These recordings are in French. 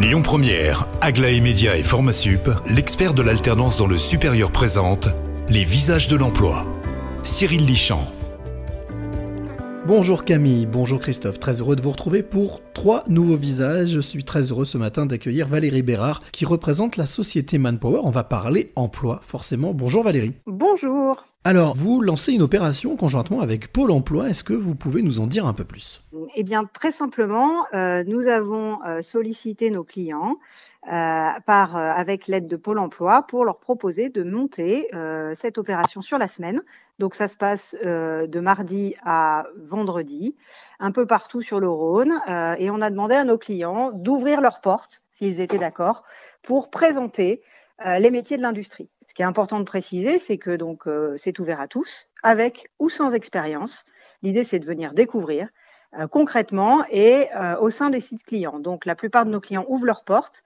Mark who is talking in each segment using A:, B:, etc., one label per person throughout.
A: Lyon Première, Aglaé Média et Formasup, l'expert de l'alternance dans le supérieur présente les visages de l'emploi. Cyril Lichamp.
B: Bonjour Camille, bonjour Christophe, très heureux de vous retrouver pour trois nouveaux visages. Je suis très heureux ce matin d'accueillir Valérie Bérard qui représente la société Manpower. On va parler emploi forcément. Bonjour Valérie.
C: Bonjour.
B: Alors, vous lancez une opération conjointement avec Pôle Emploi. Est-ce que vous pouvez nous en dire un peu plus?
C: Eh bien, très simplement, euh, nous avons euh, sollicité nos clients euh, avec l'aide de Pôle Emploi pour leur proposer de monter cette opération sur la semaine. Donc, ça se passe de mardi à vendredi, un peu partout sur le Rhône. et on a demandé à nos clients d'ouvrir leurs portes, s'ils étaient d'accord, pour présenter les métiers de l'industrie. Ce qui est important de préciser, c'est que donc euh, c'est ouvert à tous, avec ou sans expérience. L'idée, c'est de venir découvrir euh, concrètement et euh, au sein des sites clients. Donc, la plupart de nos clients ouvrent leurs portes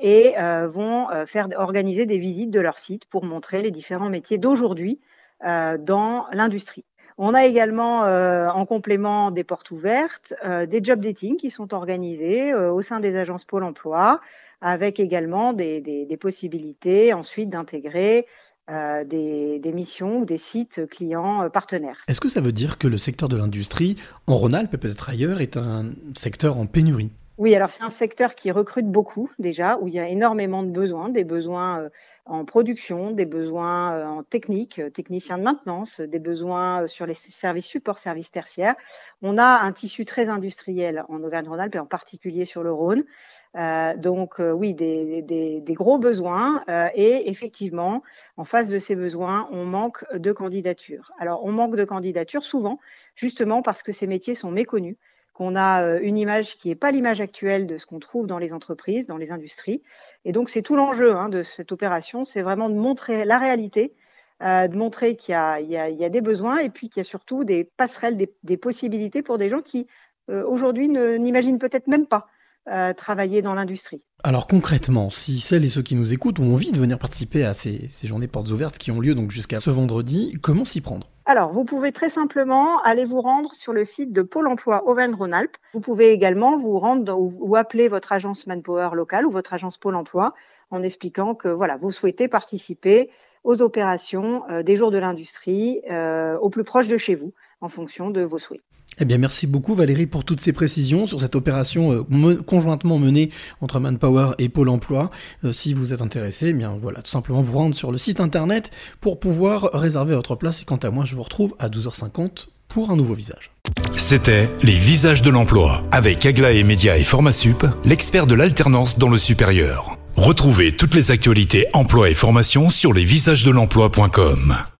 C: et vont faire organiser des visites de leur site pour montrer les différents métiers d'aujourd'hui dans l'industrie. On a également en complément des portes ouvertes, des job dating qui sont organisés au sein des agences Pôle Emploi, avec également des, possibilités ensuite d'intégrer euh, des, missions ou des sites clients euh, partenaires.
B: Est-ce que ça veut dire que le secteur de l'industrie, en Rhône-Alpes et peut-être ailleurs, est un secteur en pénurie?
C: Oui, alors c'est un secteur qui recrute beaucoup déjà, où il y a énormément de besoins, des besoins euh, en production, des besoins euh, en technique, euh, techniciens de maintenance, des besoins sur les services support, services tertiaires. On a un tissu très industriel en Auvergne-Rhône-Alpes et en particulier sur le Rhône. Donc oui, des, des, des, gros besoins euh, et effectivement, en face de ces besoins, on manque de candidatures. Alors on manque de candidatures souvent, justement parce que ces métiers sont méconnus qu'on a euh, une image qui n'est pas l'image actuelle de ce qu'on trouve dans les entreprises, dans les industries. Et donc, c'est tout l'enjeu hein, de cette opération, c'est vraiment de montrer la réalité, euh, de montrer qu'il y, a, des besoins et puis qu'il y a surtout des passerelles, des, possibilités pour des gens qui, euh, aujourd'hui, n'imaginent peut-être même pas travailler dans l'industrie.
B: Alors concrètement, si celles et ceux qui nous écoutent ont envie de venir participer à ces, ces journées portes ouvertes qui ont lieu jusqu'à ce vendredi, comment s'y prendre?
C: Alors, vous pouvez très simplement aller vous rendre sur le site de Pôle emploi Auvergne-Rhône-Alpes. Vous pouvez également vous rendre ou, appeler votre agence Manpower locale ou votre agence Pôle emploi en expliquant que voilà, vous souhaitez participer aux opérations euh, des jours de l'industrie euh, au plus proche de chez vous en fonction de vos souhaits.
B: Eh bien, merci beaucoup Valérie pour toutes ces précisions sur cette opération euh, me conjointement menée entre Manpower et Pôle Emploi. Euh, si vous êtes intéressé, eh bien voilà, tout simplement vous rendre sur le site internet pour pouvoir réserver votre place. Et quant à moi, je vous retrouve à 12h50 pour un nouveau visage.
A: C'était Les Visages de l'Emploi avec Aglaé Média et Formasup, l'expert de l'alternance dans le supérieur. Retrouvez toutes les actualités emploi et formation sur lesvisagesdelemploi.com.